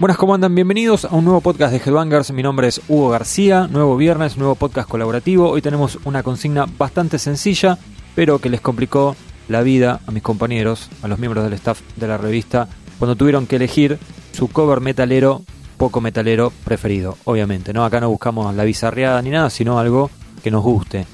Buenas, ¿cómo andan? Bienvenidos a un nuevo podcast de Headbangers. Mi nombre es Hugo García, nuevo viernes, nuevo podcast colaborativo. Hoy tenemos una consigna bastante sencilla, pero que les complicó la vida a mis compañeros, a los miembros del staff de la revista, cuando tuvieron que elegir su cover metalero, poco metalero preferido. Obviamente, ¿no? Acá no buscamos la bizarreada ni nada, sino algo que nos guste.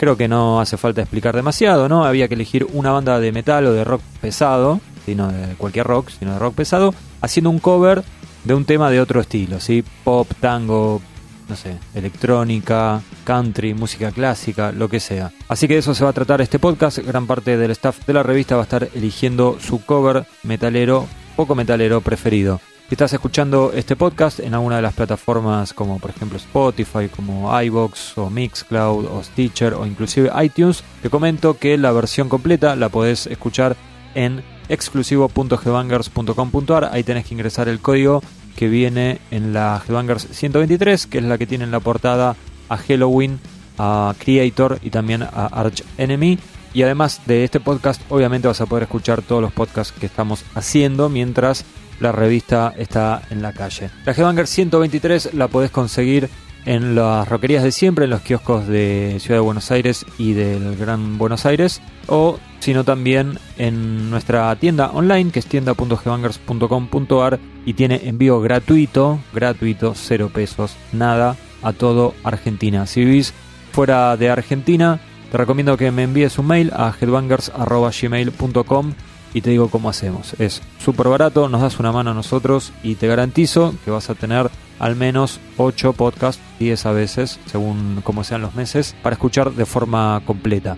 Creo que no hace falta explicar demasiado, ¿no? Había que elegir una banda de metal o de rock pesado, sino de cualquier rock, sino de rock pesado, haciendo un cover de un tema de otro estilo, ¿sí? Pop, tango, no sé, electrónica, country, música clásica, lo que sea. Así que de eso se va a tratar este podcast. Gran parte del staff de la revista va a estar eligiendo su cover metalero, poco metalero preferido. Si estás escuchando este podcast en alguna de las plataformas como por ejemplo Spotify, como iBox o Mixcloud o Stitcher o inclusive iTunes, te comento que la versión completa la podés escuchar en exclusivo.gbangers.com.ar. Ahí tenés que ingresar el código que viene en la Gbangers 123, que es la que tiene en la portada a Halloween, a Creator y también a Arch Enemy. Y además de este podcast, obviamente vas a poder escuchar todos los podcasts que estamos haciendo mientras la revista está en la calle. La Gbangers 123 la podés conseguir en las roquerías de siempre, en los kioscos de Ciudad de Buenos Aires y del Gran Buenos Aires, o sino también en nuestra tienda online, que es tienda.gbangers.com.ar y tiene envío gratuito, gratuito, cero pesos, nada, a todo Argentina. Si vivís fuera de Argentina, te recomiendo que me envíes un mail a headbangers.gmail.com y te digo cómo hacemos. Es súper barato, nos das una mano a nosotros y te garantizo que vas a tener al menos 8 podcasts, 10 a veces, según como sean los meses, para escuchar de forma completa.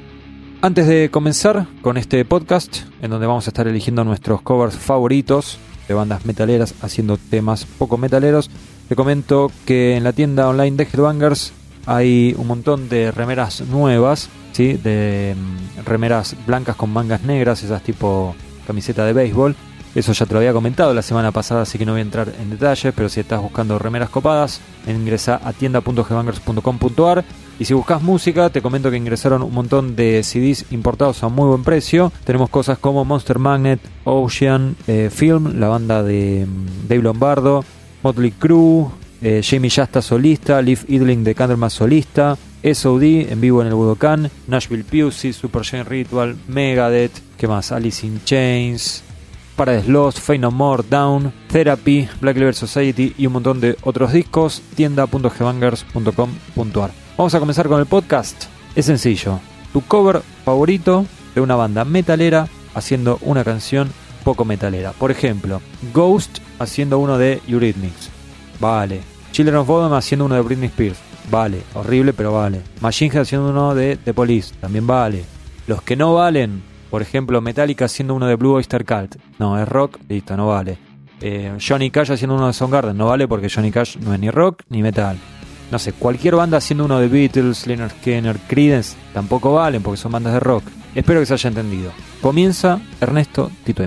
Antes de comenzar con este podcast, en donde vamos a estar eligiendo nuestros covers favoritos de bandas metaleras haciendo temas poco metaleros, te comento que en la tienda online de Headbangers hay un montón de remeras nuevas, de mm, remeras blancas con mangas negras, esas tipo camiseta de béisbol. Eso ya te lo había comentado la semana pasada, así que no voy a entrar en detalles, pero si estás buscando remeras copadas, ingresa a tienda.gbangers.com.ar y si buscas música, te comento que ingresaron un montón de CDs importados a muy buen precio. Tenemos cosas como Monster Magnet, Ocean, eh, Film, la banda de mm, Dave Lombardo, Motley Crue, eh, Jamie Shasta solista, Leaf Idling de Candlemas solista, SOD en vivo en el Budokan, Nashville Pusey, Super Giant Ritual, Megadeth, ¿qué más? Alice in Chains, Paradise Lost, Fey No More, Down, Therapy, Black Label Society y un montón de otros discos. tienda.gbangers.com.ar Vamos a comenzar con el podcast. Es sencillo. Tu cover favorito de una banda metalera haciendo una canción poco metalera. Por ejemplo, Ghost haciendo uno de Eurythmics. Vale. Children of Bodom haciendo uno de Britney Spears. Vale. Horrible, pero vale. Machine haciendo uno de The Police. También vale. Los que no valen, por ejemplo, Metallica haciendo uno de Blue Oyster Cult. No, es rock, listo, no vale. Eh, Johnny Cash haciendo uno de Soundgarden. No vale porque Johnny Cash no es ni rock ni metal no sé, cualquier banda haciendo uno de Beatles, Leonard Skinner, Creedence, tampoco valen porque son bandas de rock. Espero que se haya entendido. Comienza Ernesto Tito.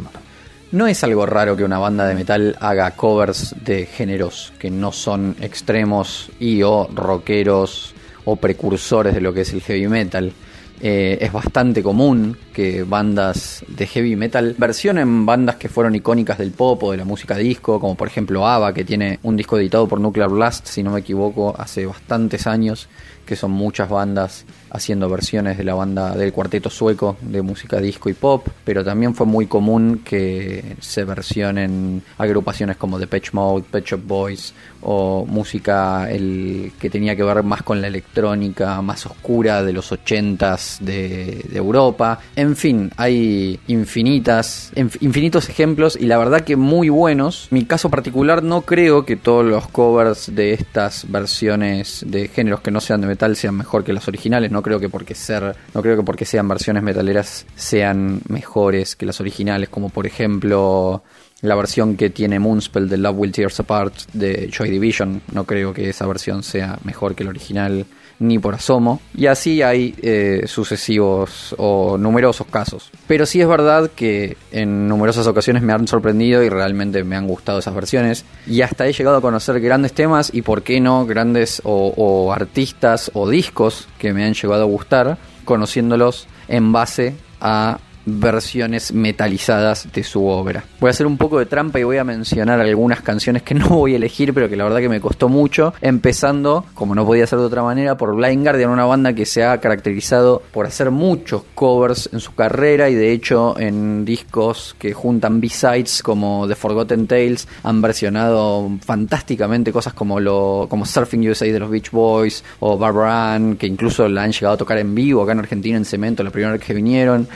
No es algo raro que una banda de metal haga covers de géneros que no son extremos y o rockeros o precursores de lo que es el heavy metal. Eh, es bastante común que bandas de heavy metal versionen bandas que fueron icónicas del pop o de la música disco, como por ejemplo ABBA, que tiene un disco editado por Nuclear Blast, si no me equivoco, hace bastantes años, que son muchas bandas haciendo versiones de la banda del cuarteto sueco de música disco y pop, pero también fue muy común que se versionen agrupaciones como The Patch Mode, Pet Shop Boys o música el que tenía que ver más con la electrónica más oscura de los 80s de, de Europa. En fin, hay infinitas, infinitos ejemplos y la verdad que muy buenos. Mi caso particular no creo que todos los covers de estas versiones de géneros que no sean de metal sean mejor que las originales. No creo que porque ser, no creo que porque sean versiones metaleras sean mejores que las originales, como por ejemplo la versión que tiene Moonspell de Love Will Tear Us Apart de Joy Division. No creo que esa versión sea mejor que la original ni por asomo. Y así hay eh, sucesivos o numerosos casos. Pero sí es verdad que en numerosas ocasiones me han sorprendido y realmente me han gustado esas versiones. Y hasta he llegado a conocer grandes temas y por qué no grandes o, artistas o discos que me han llegado a gustar, conociéndolos en base a versiones metalizadas de su obra. Voy a hacer un poco de trampa y voy a mencionar algunas canciones que no voy a elegir, pero que la verdad que me costó mucho, empezando, como no podía ser de otra manera, por Blind Guardian, una banda que se ha caracterizado por hacer muchos covers en su carrera y de hecho en discos que juntan B-sides como The Forgotten Tales han versionado fantásticamente cosas como lo como Surfing USA de los Beach Boys o Barbara Ann, que incluso la han llegado a tocar en vivo acá en Argentina en Cemento la primera vez que vinieron.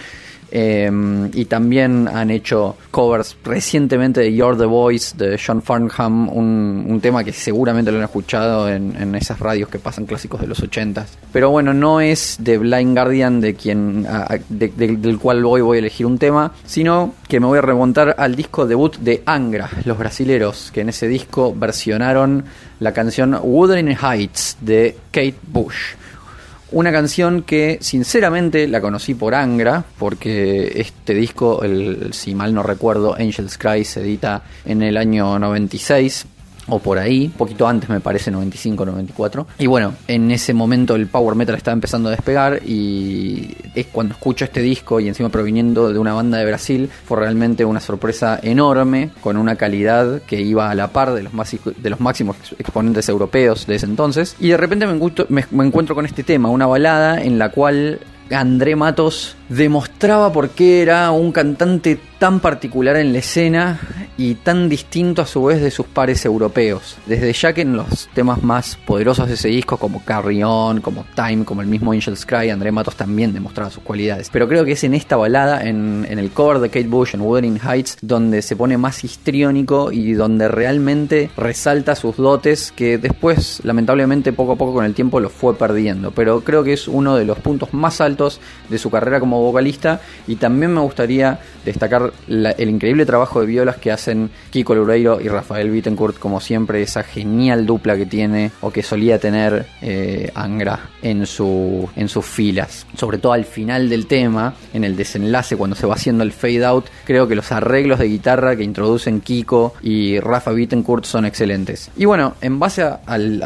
Eh, y también han hecho covers recientemente de You're the Voice de John Farnham, un, tema que seguramente lo han escuchado en, esas radios que pasan clásicos de los 80 Pero bueno, no es de Blind Guardian de quien, de, de, del cual hoy voy a elegir un tema, sino que me voy a remontar al disco debut de Angra, los brasileros, que en ese disco versionaron la canción Wuthering Heights de Kate Bush. Una canción que sinceramente la conocí por Angra, porque este disco, el, si mal no recuerdo, Angel's Cry se edita en el año 96 o por ahí, poquito antes me parece, 95, 94. Y bueno, en ese momento el power metal estaba empezando a despegar y es cuando escucho este disco y encima proviniendo de una banda de Brasil, fue realmente una sorpresa enorme, con una calidad que iba a la par de los, más, de los máximos exponentes europeos de ese entonces. Y de repente me encuentro, me, me encuentro con este tema, una balada en la cual André Matos demostraba por qué era un cantante tan particular en la escena y tan distinto a su vez de sus pares europeos. Desde ya que en los temas más poderosos de ese disco, como Carry On, como Time, como el mismo Angel's Cry, André Matos también demostraba sus cualidades. Pero creo que es en esta balada, en, el cover de Kate Bush, en Wuthering Heights, donde se pone más histriónico y donde realmente resalta sus dotes que después, lamentablemente, poco a poco con el tiempo los fue perdiendo. Pero creo que es uno de los puntos más altos de su carrera como vocalista y también me gustaría destacar el increíble trabajo de violas que Kiko Loureiro y Rafael Bittencourt, como siempre, esa genial dupla que tiene o que solía tener eh, Angra en, su, en sus filas. Sobre todo al final del tema, en el desenlace, cuando se va haciendo el fade out, creo que los arreglos de guitarra que introducen Kiko y Rafa Bittencourt son excelentes. Y bueno, en base a,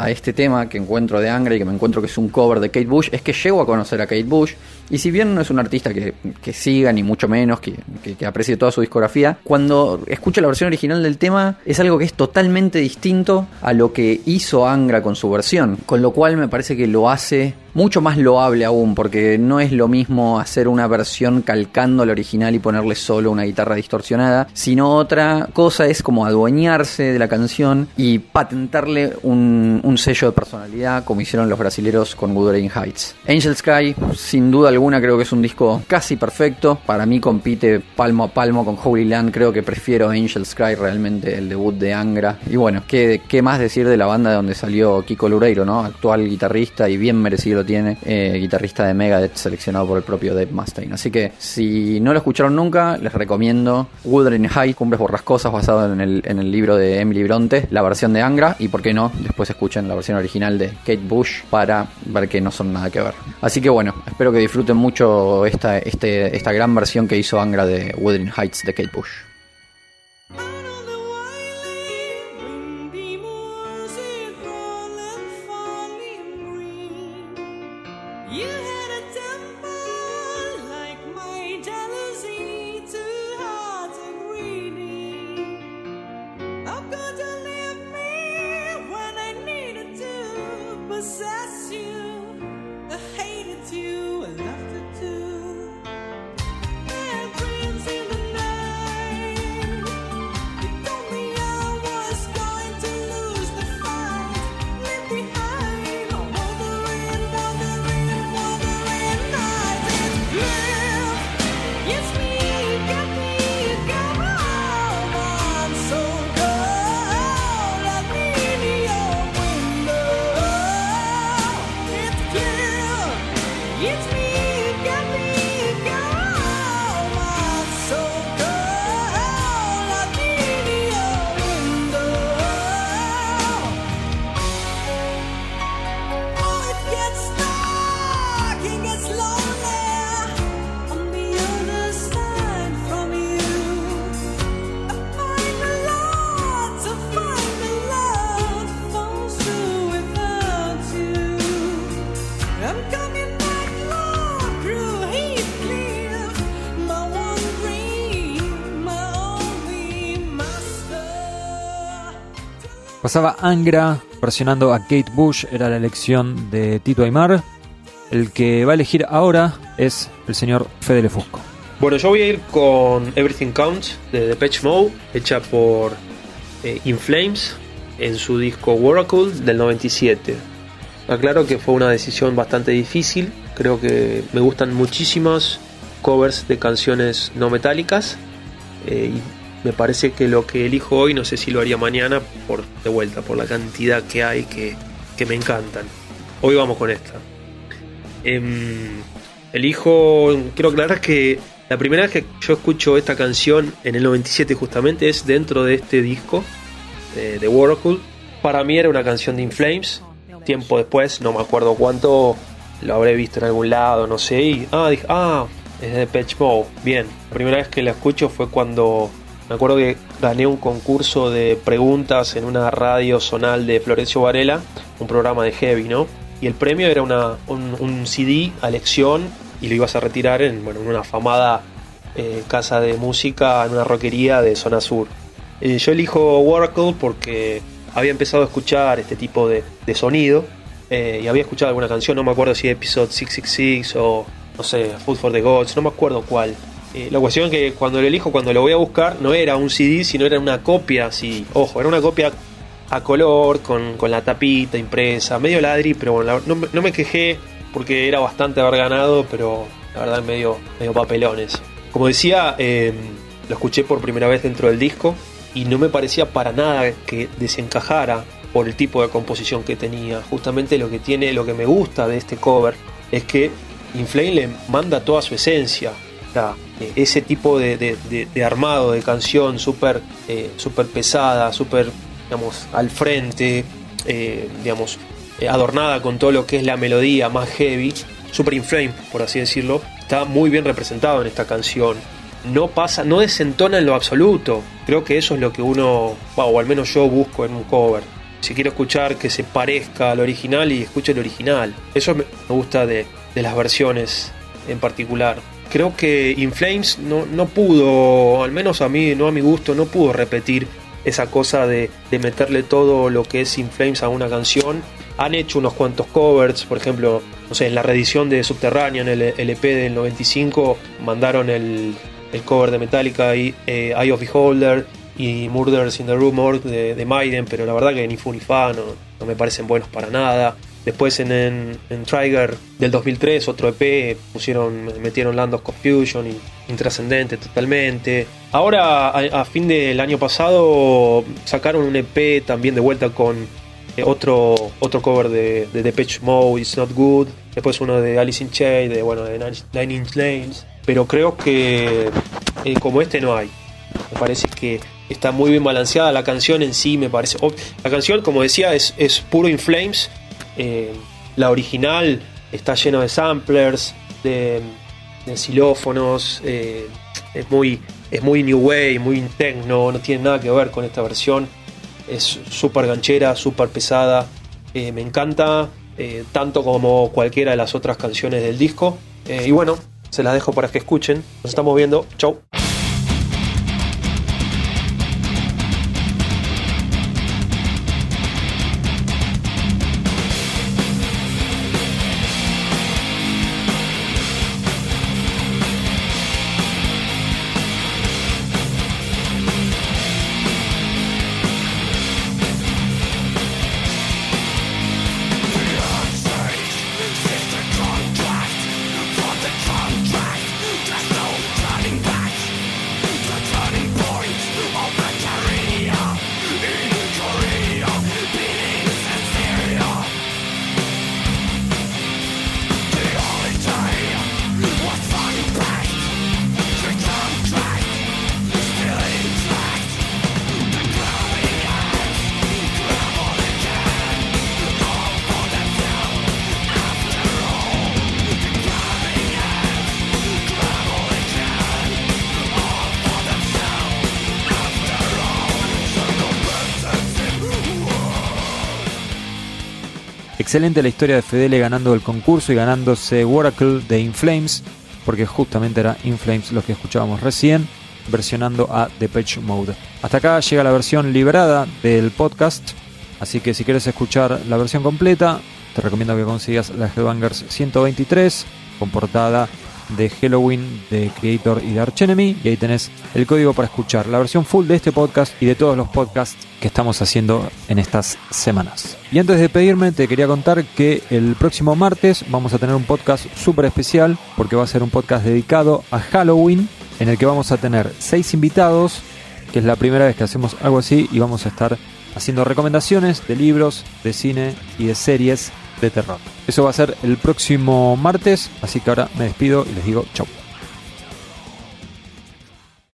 este tema que encuentro de Angra y que me encuentro que es un cover de Kate Bush, es que llego a conocer a Kate Bush. Y si bien no es un artista que, que siga, ni mucho menos, que, que, que, aprecie toda su discografía, cuando escucho la versión original del tema es algo que es totalmente distinto a lo que hizo Angra con su versión. Con lo cual me parece que lo hace mucho más loable aún, porque no es lo mismo hacer una versión calcando la original y ponerle solo una guitarra distorsionada, sino otra cosa es como adueñarse de la canción y patentarle un, sello de personalidad, como hicieron los brasileros con Wuthering Heights. Angel Sky, sin duda alguna, creo que es un disco casi perfecto. Para mí compite palmo a palmo con Holy Land. Creo que prefiero Angel Sky realmente el debut de Angra. Y bueno, ¿qué, más decir de la banda de donde salió Kiko Loureiro, ¿no? Actual guitarrista y bien merecido tiene, eh, guitarrista de Megadeth seleccionado por el propio Dave Mustaine. Así que si no lo escucharon nunca, les recomiendo Wuthering High, Cumbres Borrascosas, basado en el, en el libro de Emily Bronte, la versión de Angra, y por qué no, después escuchen la versión original de Kate Bush para ver que no son nada que ver. Así que bueno, espero que disfruten mucho esta, este, esta gran versión que hizo Angra de Wuthering Heights de Kate Bush. Pasaba Angra versionando a Kate Bush, era la elección de Tito Aymar. El que va a elegir ahora es el señor Fede Lefusco. Bueno, yo voy a ir con Everything Counts de Depeche Mode, hecha por eh, In Flames en su disco Oracle del 97. Aclaro que fue una decisión bastante difícil, creo que me gustan muchísimas covers de canciones no metálicas eh, me parece que lo que elijo hoy no sé si lo haría mañana por de vuelta por la cantidad que hay que, que me encantan. Hoy vamos con esta. Em, elijo, quiero aclarar que la primera vez que yo escucho esta canción en el 97 justamente es dentro de este disco de, de Oracle. Para mí era una canción de Inflames. Tiempo después, no me acuerdo cuánto, lo habré visto en algún lado, no sé. Ah, dije, ah, es de Patch Mode. Bien, la primera vez que la escucho fue cuando me acuerdo que gané un concurso de preguntas en una radio zonal de Florencio Varela, un programa de heavy, ¿no? Y el premio era una, un, un CD a elección y lo ibas a retirar en, bueno, en una afamada eh, casa de música, en una rockería de zona sur. Eh, yo elijo Oracle porque había empezado a escuchar este tipo de, de sonido eh, y había escuchado alguna canción, no me acuerdo si Episode 666 o no sé, Food for the Gods, no me acuerdo cuál. Eh, la cuestión es que cuando lo elijo, cuando lo voy a buscar, no era un CD, sino era una copia, así, ojo, era una copia a color, con, con la tapita impresa, medio ladri, pero bueno, la- no, no me quejé porque era bastante haber ganado, pero la verdad medio, medio papelones. Como decía, eh, lo escuché por primera vez dentro del disco y no me parecía para nada que desencajara por el tipo de composición que tenía. Justamente lo que tiene, lo que me gusta de este cover es que Inflame le manda toda su esencia. Eh, ese tipo de, armado de canción súper eh, súper pesada, súper digamos, al frente, eh, digamos, adornada con todo lo que es la melodía más heavy, super inflame, por así decirlo, está muy bien representado en esta canción. No pasa, no desentona en lo absoluto. Creo que eso es lo que uno, o al menos yo busco en un cover. Si quiero escuchar que se parezca al original y escuche el original. Eso me gusta de, de las versiones en particular. Creo que Inflames no, no pudo, al menos a mí, no a mi gusto, no pudo repetir esa cosa de, de meterle todo lo que es Inflames a una canción. Han hecho unos cuantos covers, por ejemplo, no sé, en la reedición de Subterranean, el LP del 95, mandaron el, el cover de Metallica y eh, Eye of Beholder y Murders in the Rumor de, de Maiden, pero la verdad que ni fu ni fa, no, no me parecen buenos para nada. Después en, en, en Trigger del 2003, otro EP, pusieron, metieron Land of Confusion y Intrascendente totalmente. Ahora, a, a fin del año pasado, sacaron un EP también de vuelta con eh, otro, otro cover de, de Depeche Mode, It's Not Good. Después uno de Alice in Chains, de, bueno, de Nine Inch Nails. Pero creo que eh, como este no hay. Me parece que está muy bien balanceada la canción en sí, me parece. La canción, como decía, es, es puro In Flames. Eh, la original está llena de samplers, de, de xilófonos. eh, es, muy, es muy new way, muy techno, no tiene nada que ver con esta versión. Es súper ganchera, súper pesada. eh, me encanta, tanto como cualquiera de las otras canciones del disco. Y bueno, se las dejo para que escuchen. Nos estamos viendo. Chau. Excelente la historia de Fedele ganando el concurso y ganándose Oracle de Inflames, porque justamente era Inflames lo que escuchábamos recién, versionando a Depeche Mode. Hasta acá llega la versión liberada del podcast. Así que si quieres escuchar la versión completa, te recomiendo que consigas la Headbangers 123 con portada de Halloween, de Creator y de Archenemy. Y ahí tenés el código para escuchar la versión full de este podcast y de todos los podcasts que estamos haciendo en estas semanas. Y antes de pedirme, te quería contar que el próximo martes vamos a tener un podcast súper especial porque va a ser un podcast dedicado a Halloween en el que vamos a tener seis invitados, que es la primera vez que hacemos algo así y vamos a estar haciendo recomendaciones de libros, de cine y de series de terror. Eso va a ser el próximo martes, así que ahora me despido y les digo chau.